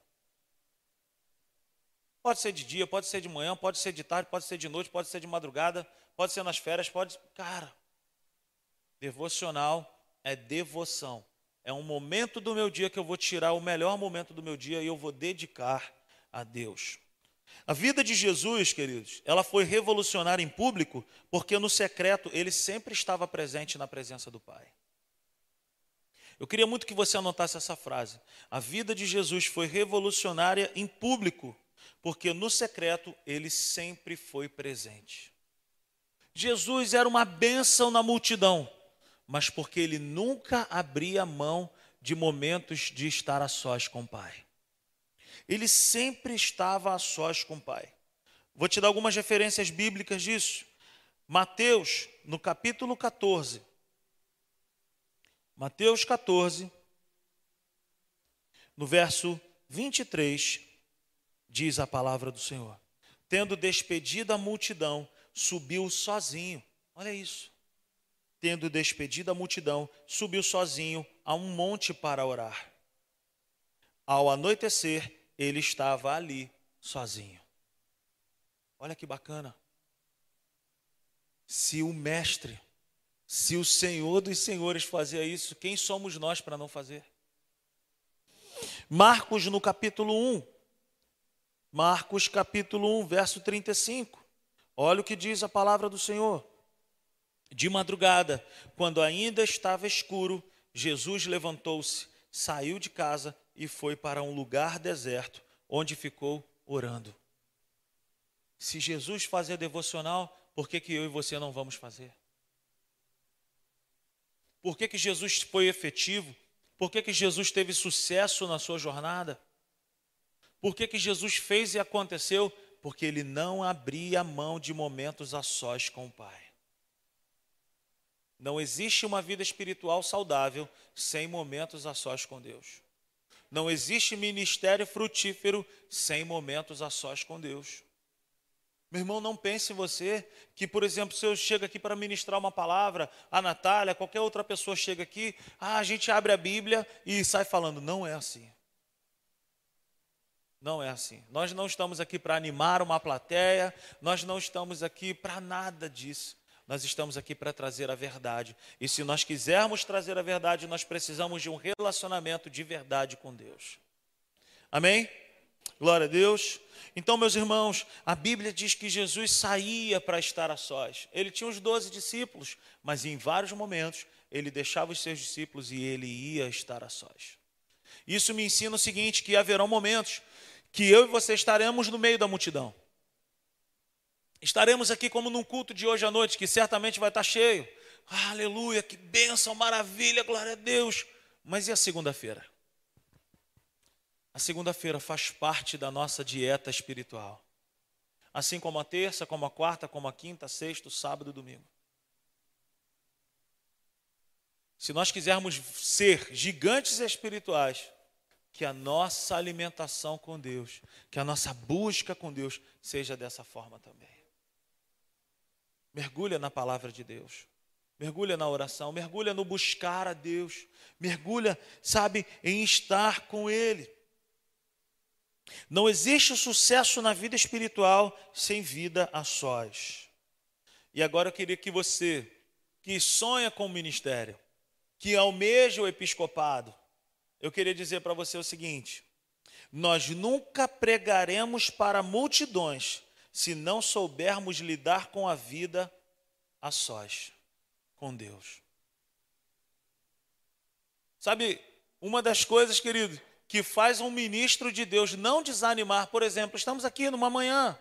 Pode ser de dia, pode ser de manhã, pode ser de tarde, pode ser de noite, pode ser de madrugada, pode ser nas férias, pode. Cara, devocional é devoção. É um momento do meu dia que eu vou tirar o melhor momento do meu dia e eu vou dedicar a Deus. A vida de Jesus, queridos, ela foi revolucionária em público, porque no secreto ele sempre estava presente na presença do Pai. Eu queria muito que você anotasse essa frase. A vida de Jesus foi revolucionária em público, porque no secreto ele sempre foi presente. Jesus era uma bênção na multidão, mas porque ele nunca abria mão de momentos de estar a sós com o Pai. Ele sempre estava a sós com o Pai. Vou te dar algumas referências bíblicas disso. Mateus, no capítulo 14. Mateus 14, no verso 23, diz a palavra do Senhor. Tendo despedido a multidão, subiu sozinho. Olha isso. Tendo despedido a multidão, subiu sozinho a um monte para orar. Ao anoitecer, ele estava ali sozinho. Olha que bacana. Se o mestre, se o Senhor dos senhores fazia isso, quem somos nós para não fazer? Marcos no capítulo 1. Marcos capítulo 1, verso 35. Olha o que diz a palavra do Senhor. De madrugada, quando ainda estava escuro, Jesus levantou-se, saiu de casa e foi para um lugar deserto, onde ficou orando. Se Jesus fazia devocional, por que, que eu e você não vamos fazer? Por que, que Jesus foi efetivo? Por que, que Jesus teve sucesso na sua jornada? Por que, que Jesus fez e aconteceu? Porque ele não abria mão de momentos a sós com o Pai. Não existe uma vida espiritual saudável sem momentos a sós com Deus. Não existe ministério frutífero sem momentos a sós com Deus. Meu irmão, não pense você que, por exemplo, se eu chego aqui para ministrar uma palavra, a Natália, qualquer outra pessoa chega aqui, ah, a gente abre a Bíblia e sai falando. Não é assim. Não é assim. Nós não estamos aqui para animar uma plateia, nós não estamos aqui para nada disso. Nós estamos aqui para trazer a verdade. E se nós quisermos trazer a verdade, nós precisamos de um relacionamento de verdade com Deus. Amém? Glória a Deus. Então, meus irmãos, a Bíblia diz que Jesus saía para estar a sós. Ele tinha os doze discípulos, mas em vários momentos ele deixava os seus discípulos e ele ia estar a sós. Isso me ensina o seguinte: que haverão momentos que eu e você estaremos no meio da multidão. Estaremos aqui como num culto de hoje à noite, que certamente vai estar cheio. aleluia, que bênção, maravilha, glória a Deus. Mas e a segunda-feira? A segunda-feira faz parte da nossa dieta espiritual. Assim como a terça, como a quarta, como a quinta, sexta, sábado e domingo. Se nós quisermos ser gigantes espirituais, que a nossa alimentação com Deus, que a nossa busca com Deus seja dessa forma também. Mergulha na palavra de Deus. Mergulha na oração, mergulha no buscar a Deus, mergulha, sabe, em estar com Ele. Não existe sucesso na vida espiritual sem vida a sós. E agora eu queria que você, que sonha com o ministério, que almeja o episcopado, eu queria dizer para você o seguinte: nós nunca pregaremos para multidões se não soubermos lidar com a vida a sós, com Deus. Sabe, uma das coisas, querido, que faz um ministro de Deus não desanimar, por exemplo, estamos aqui numa manhã,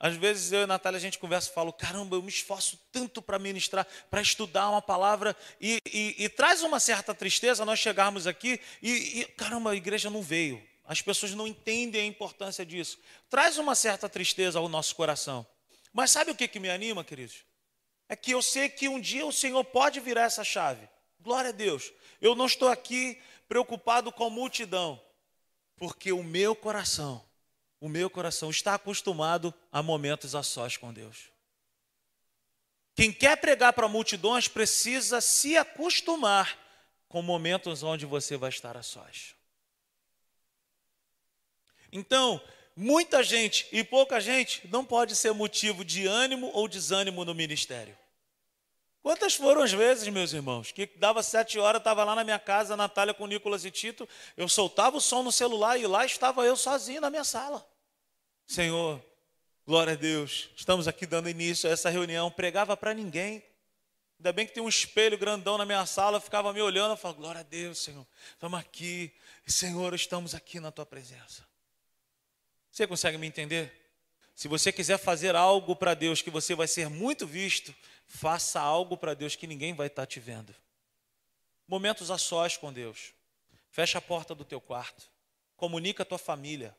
Às vezes eu e a Natália a gente conversa e falo, caramba, eu me esforço tanto para ministrar, para estudar uma palavra, e, e, e, traz uma certa tristeza nós chegarmos aqui e, e, caramba, a igreja não veio. As pessoas não entendem a importância disso. Traz uma certa tristeza ao nosso coração. Mas sabe o que, que me anima, queridos? É que eu sei que um dia o Senhor pode virar essa chave. Glória a Deus. Eu não estou aqui preocupado com a multidão, porque o meu coração o meu coração está acostumado a momentos a sós com Deus. Quem quer pregar para multidões precisa se acostumar com momentos onde você vai estar a sós. Então, muita gente e pouca gente não pode ser motivo de ânimo ou desânimo no ministério. Quantas foram as vezes, meus irmãos, que dava sete horas, estava lá na minha casa, Natália com Nicolas e Tito, eu soltava o som no celular e lá estava eu sozinho na minha sala. Senhor, glória a Deus, estamos aqui dando início a essa reunião, pregava para ninguém. Ainda bem que tem um espelho grandão na minha sala, ficava me olhando, eu falava, glória a Deus, Senhor, estamos aqui, Senhor, estamos aqui na tua presença. Você consegue me entender? Se você quiser fazer algo para Deus que você vai ser muito visto, faça algo para Deus que ninguém vai estar tá te vendo. Momentos a sós com Deus. Fecha a porta do teu quarto. Comunica a tua família.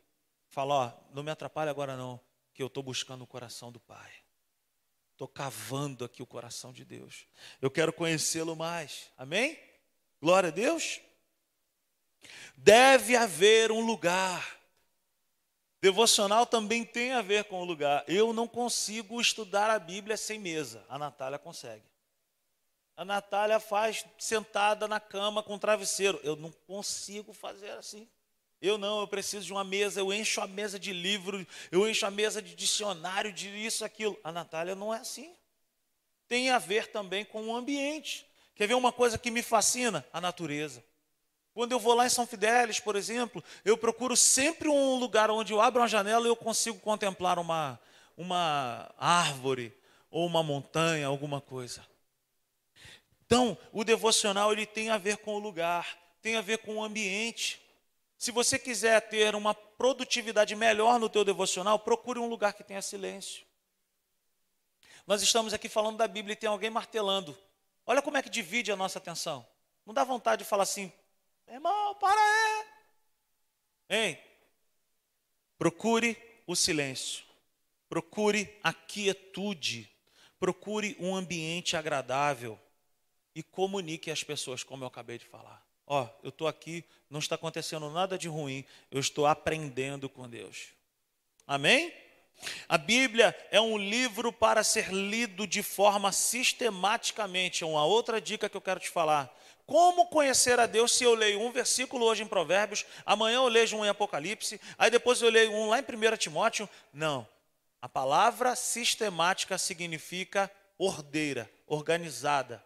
Fala, ó, não me atrapalhe agora não, que eu estou buscando o coração do Pai. Estou cavando aqui o coração de Deus. Eu quero conhecê-lo mais. Amém? Glória a Deus. Deve haver um lugar. Devocional também tem a ver com o lugar. Eu não consigo estudar a Bíblia sem mesa. A Natália consegue. A Natália faz sentada na cama com travesseiro. Eu não consigo fazer assim. Eu não, eu preciso de uma mesa, eu encho a mesa de livro, eu encho a mesa de dicionário, de isso, aquilo. A Natália não é assim. Tem a ver também com o ambiente. Quer ver uma coisa que me fascina? A natureza. Quando eu vou lá em São Fidélis, por exemplo, eu procuro sempre um lugar onde eu abro uma janela e eu consigo contemplar uma, uma árvore ou uma montanha, alguma coisa. Então, o devocional ele tem a ver com o lugar, tem a ver com o ambiente. Se você quiser ter uma produtividade melhor no teu devocional, procure um lugar que tenha silêncio. Nós estamos aqui falando da Bíblia e tem alguém martelando. Olha como é que divide a nossa atenção. Não dá vontade de falar assim, irmão, para aí. Hein? Procure o silêncio. Procure a quietude. Procure um ambiente agradável. E comunique às pessoas, como eu acabei de falar. Ó, eu estou aqui, não está acontecendo nada de ruim, eu estou aprendendo com Deus. Amém? A Bíblia é um livro para ser lido de forma sistematicamente. É uma outra dica que eu quero te falar. Como conhecer a Deus se eu leio um versículo hoje em Provérbios, amanhã eu leio um em Apocalipse, aí depois eu leio um lá em 1 Timóteo? Não. A palavra sistemática significa ordeira, organizada.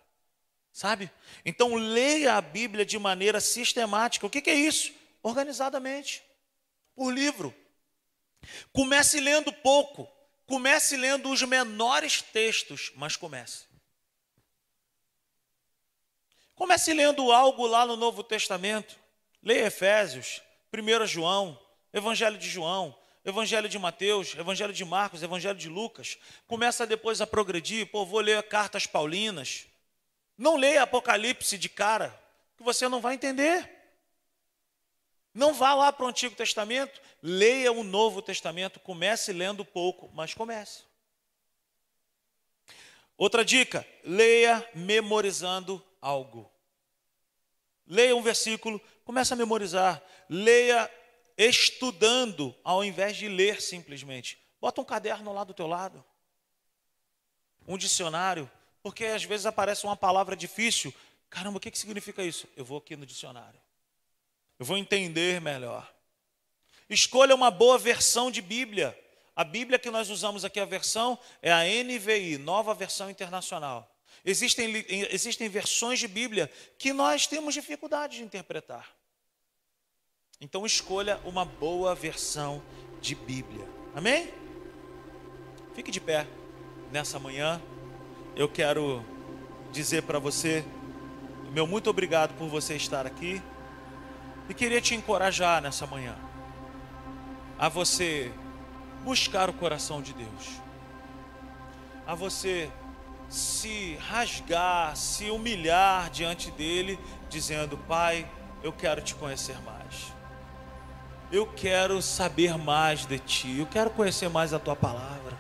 Sabe? Então leia a Bíblia de maneira sistemática. O que, que é isso? Organizadamente. Por livro. Comece lendo pouco. Comece lendo os menores textos, mas comece. Comece lendo algo lá no Novo Testamento. Leia Efésios, 1 João, Evangelho de João, Evangelho de Mateus, Evangelho de Marcos, Evangelho de Lucas. Começa depois a progredir. Pô, vou ler cartas paulinas. Não leia Apocalipse de cara, que você não vai entender. Não vá lá para o Antigo Testamento, leia o Novo Testamento, comece lendo pouco, mas comece. Outra dica, leia memorizando algo. Leia um versículo, comece a memorizar. Leia estudando, ao invés de ler simplesmente. Bota um caderno lá do teu lado. Um dicionário. Porque às vezes aparece uma palavra difícil. Caramba, o que, que significa isso? Eu vou aqui no dicionário. Eu vou entender melhor. Escolha uma boa versão de Bíblia. A Bíblia que nós usamos aqui, a versão, é a NVI, Nova Versão Internacional. Existem, existem versões de Bíblia que nós temos dificuldade de interpretar. Então escolha uma boa versão de Bíblia. Amém? Fique de pé nessa manhã eu quero dizer para você, meu muito obrigado por você estar aqui. E queria te encorajar nessa manhã a você buscar o coração de Deus, a você se rasgar, se humilhar diante dele, dizendo: Pai, eu quero te conhecer mais. Eu quero saber mais de ti. Eu quero conhecer mais a tua palavra.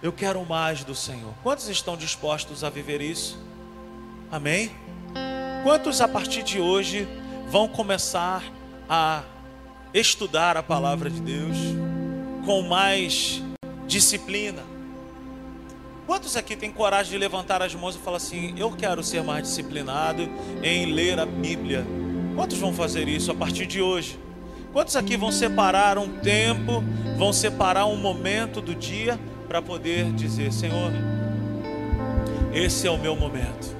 Eu quero mais do Senhor. Quantos estão dispostos a viver isso? Amém? Quantos a partir de hoje vão começar a estudar a palavra de Deus com mais disciplina? Quantos aqui têm coragem de levantar as mãos e falar assim: Eu quero ser mais disciplinado em ler a Bíblia? Quantos vão fazer isso a partir de hoje? Quantos aqui vão separar um tempo, vão separar um momento do dia para poder dizer: Senhor, esse é o meu momento,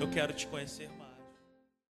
eu quero te conhecer.